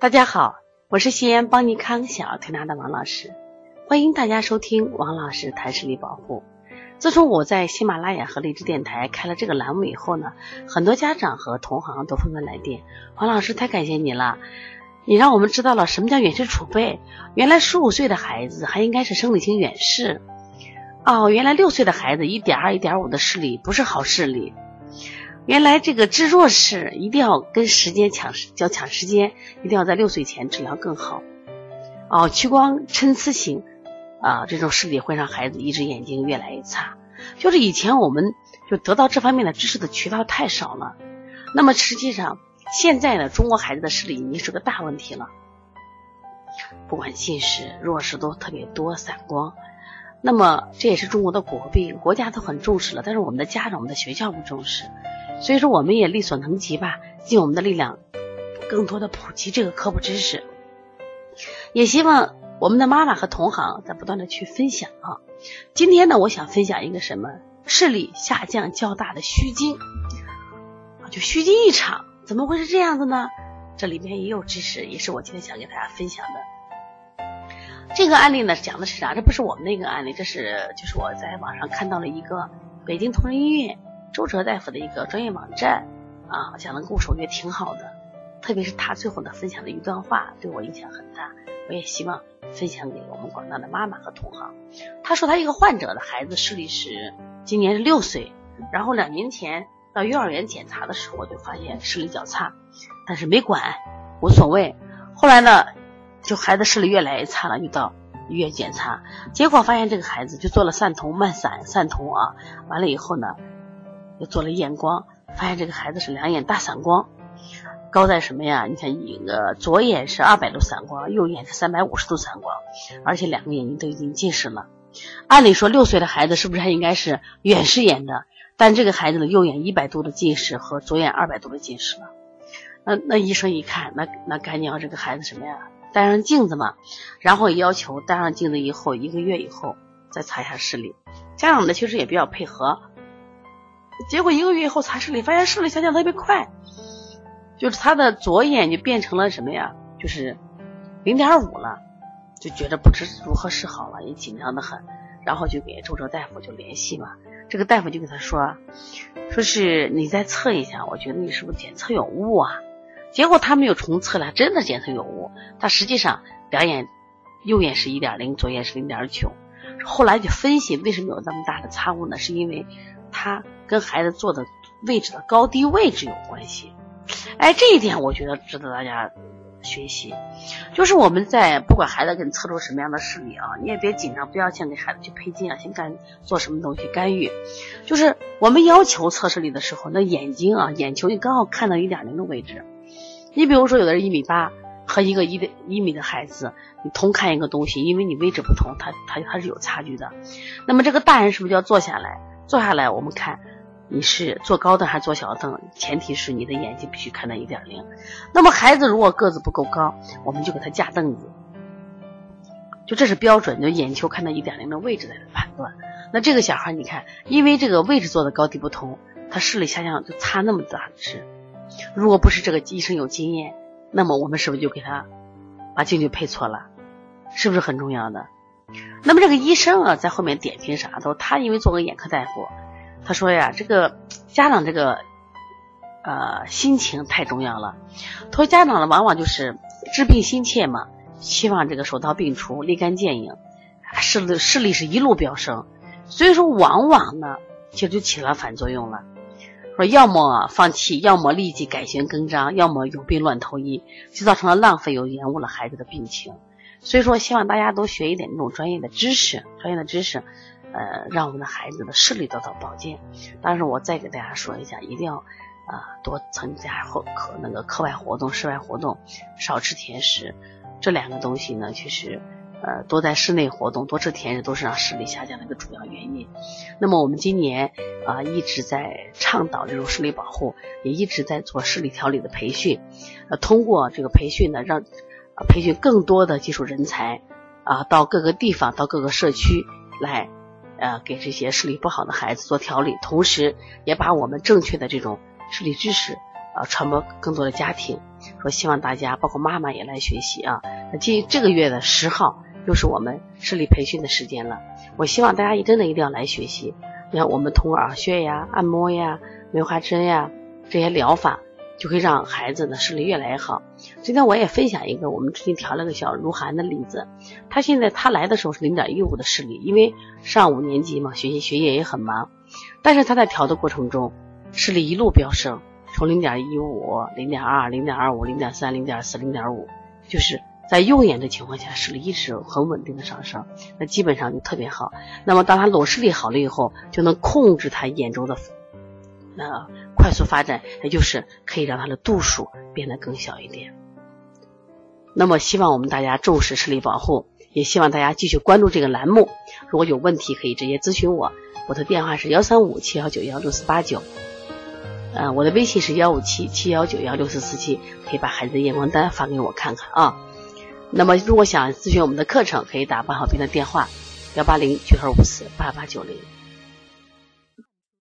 大家好，我是西安邦尼康小儿推拿的王老师，欢迎大家收听王老师谈视力保护。自从我在喜马拉雅和荔枝电台开了这个栏目以后呢，很多家长和同行都纷纷来电，王老师太感谢你了，你让我们知道了什么叫远视储备，原来十五岁的孩子还应该是生理性远视，哦，原来六岁的孩子一点二、一点五的视力不是好视力。原来这个治弱视一定要跟时间抢时，叫抢时间，一定要在六岁前治疗更好。哦，屈光参差型啊，这种视力会让孩子一只眼睛越来越差。就是以前我们就得到这方面的知识的渠道太少了。那么实际上现在呢，中国孩子的视力已经是个大问题了，不管近视、弱视都特别多，散光。那么这也是中国的国病，国家都很重视了，但是我们的家长、我们的学校不重视。所以说，我们也力所能及吧，尽我们的力量，更多的普及这个科普知识。也希望我们的妈妈和同行在不断的去分享啊。今天呢，我想分享一个什么视力下降较大的虚惊，就虚惊一场，怎么会是这样的呢？这里面也有知识，也是我今天想给大家分享的。这个案例呢，讲的是啥？这不是我们那个案例，这是就是我在网上看到了一个北京同仁医院。周哲大夫的一个专业网站啊，讲的故事我觉得挺好的，特别是他最后的分享的一段话对我影响很大，我也希望分享给我们广大的妈妈和同行。他说他一个患者的孩子视力是今年是六岁，然后两年前到幼儿园检查的时候我就发现视力较差，但是没管无所谓。后来呢，就孩子视力越来越差了，就到医院检查，结果发现这个孩子就做了散瞳慢散散瞳啊，完了以后呢。又做了验光，发现这个孩子是两眼大散光，高在什么呀？你看，一个左眼是二百度散光，右眼是三百五十度散光，而且两个眼睛都已经近视了。按理说，六岁的孩子是不是还应该是远视眼的？但这个孩子的右眼一百度的近视和左眼二百度的近视了。那那医生一看，那那赶紧要这个孩子什么呀？戴上镜子嘛，然后要求戴上镜子以后一个月以后再查一下视力。家长呢其实也比较配合。结果一个月以后查视力，发现视力下降特别快，就是他的左眼就变成了什么呀？就是零点五了，就觉得不知如何是好了，也紧张的很，然后就给周哲大夫就联系嘛。这个大夫就跟他说，说是你再测一下，我觉得你是不是检测有误啊？结果他没有重测了，真的检测有误，他实际上两眼右眼是一点零，左眼是零点九。后来就分析为什么有那么大的差误呢？是因为他。跟孩子坐的位置的高低位置有关系，哎，这一点我觉得值得大家学习。就是我们在不管孩子给你测出什么样的视力啊，你也别紧张，不要先给孩子去配镜啊，先干做什么东西干预。就是我们要求测视力的时候，那眼睛啊，眼球你刚好看到一点零的位置。你比如说，有的人一米八和一个一的一米的孩子，你同看一个东西，因为你位置不同，他他他是有差距的。那么这个大人是不是就要坐下来？坐下来，我们看。你是坐高凳还是坐小凳？前提是你的眼睛必须看到一点零。那么孩子如果个子不够高，我们就给他架凳子，就这是标准，就眼球看到一点零的位置来判断。那这个小孩，你看，因为这个位置坐的高低不同，他视力下降就差那么大值。如果不是这个医生有经验，那么我们是不是就给他把镜就配错了？是不是很重要的？那么这个医生啊，在后面点评啥都，他因为做个眼科大夫。他说呀，这个家长这个呃心情太重要了。他说家长呢，往往就是治病心切嘛，希望这个手到病除、立竿见影，视力视力是一路飙升。所以说，往往呢，其实就起了反作用了。说要么放弃，要么立即改弦更张，要么有病乱投医，就造成了浪费，又延误了孩子的病情。所以说，希望大家都学一点这种专业的知识，专业的知识。呃，让我们的孩子的视力得到保健。但是我再给大家说一下，一定要啊多参加后课那个课外活动、室外活动，少吃甜食。这两个东西呢，其实呃多在室内活动、多吃甜食都是让视力下降的一个主要原因。那么我们今年啊一直在倡导这种视力保护，也一直在做视力调理的培训。呃，通过这个培训呢，让培训更多的技术人才啊到各个地方、到各个社区来。呃，给这些视力不好的孩子做调理，同时也把我们正确的这种视力知识呃传播更多的家庭。说希望大家包括妈妈也来学习啊。那这这个月的十号又是我们视力培训的时间了，我希望大家真的一定要来学习。你看我们通过耳穴呀、按摩呀、梅花针呀这些疗法。就会让孩子的视力越来越好。今天我也分享一个，我们最近调了个小如涵的例子。他现在他来的时候是零点一五的视力，因为上五年级嘛，学习学业也很忙。但是他在调的过程中，视力一路飙升，从零点一五、零点二、零点二五、零点三、零点四、零点五，就是在用眼的情况下，视力一直很稳定的上升，那基本上就特别好。那么当他裸视力好了以后，就能控制他眼周的那。快速发展，也就是可以让他的度数变得更小一点。那么，希望我们大家重视视力保护，也希望大家继续关注这个栏目。如果有问题，可以直接咨询我，我的电话是幺三五七幺九幺六四八九，嗯，我的微信是幺五七七幺九幺六四四七，可以把孩子的验光单发给我看看啊。那么，如果想咨询我们的课程，可以打八号斌的电话幺八零九二五四八八九零。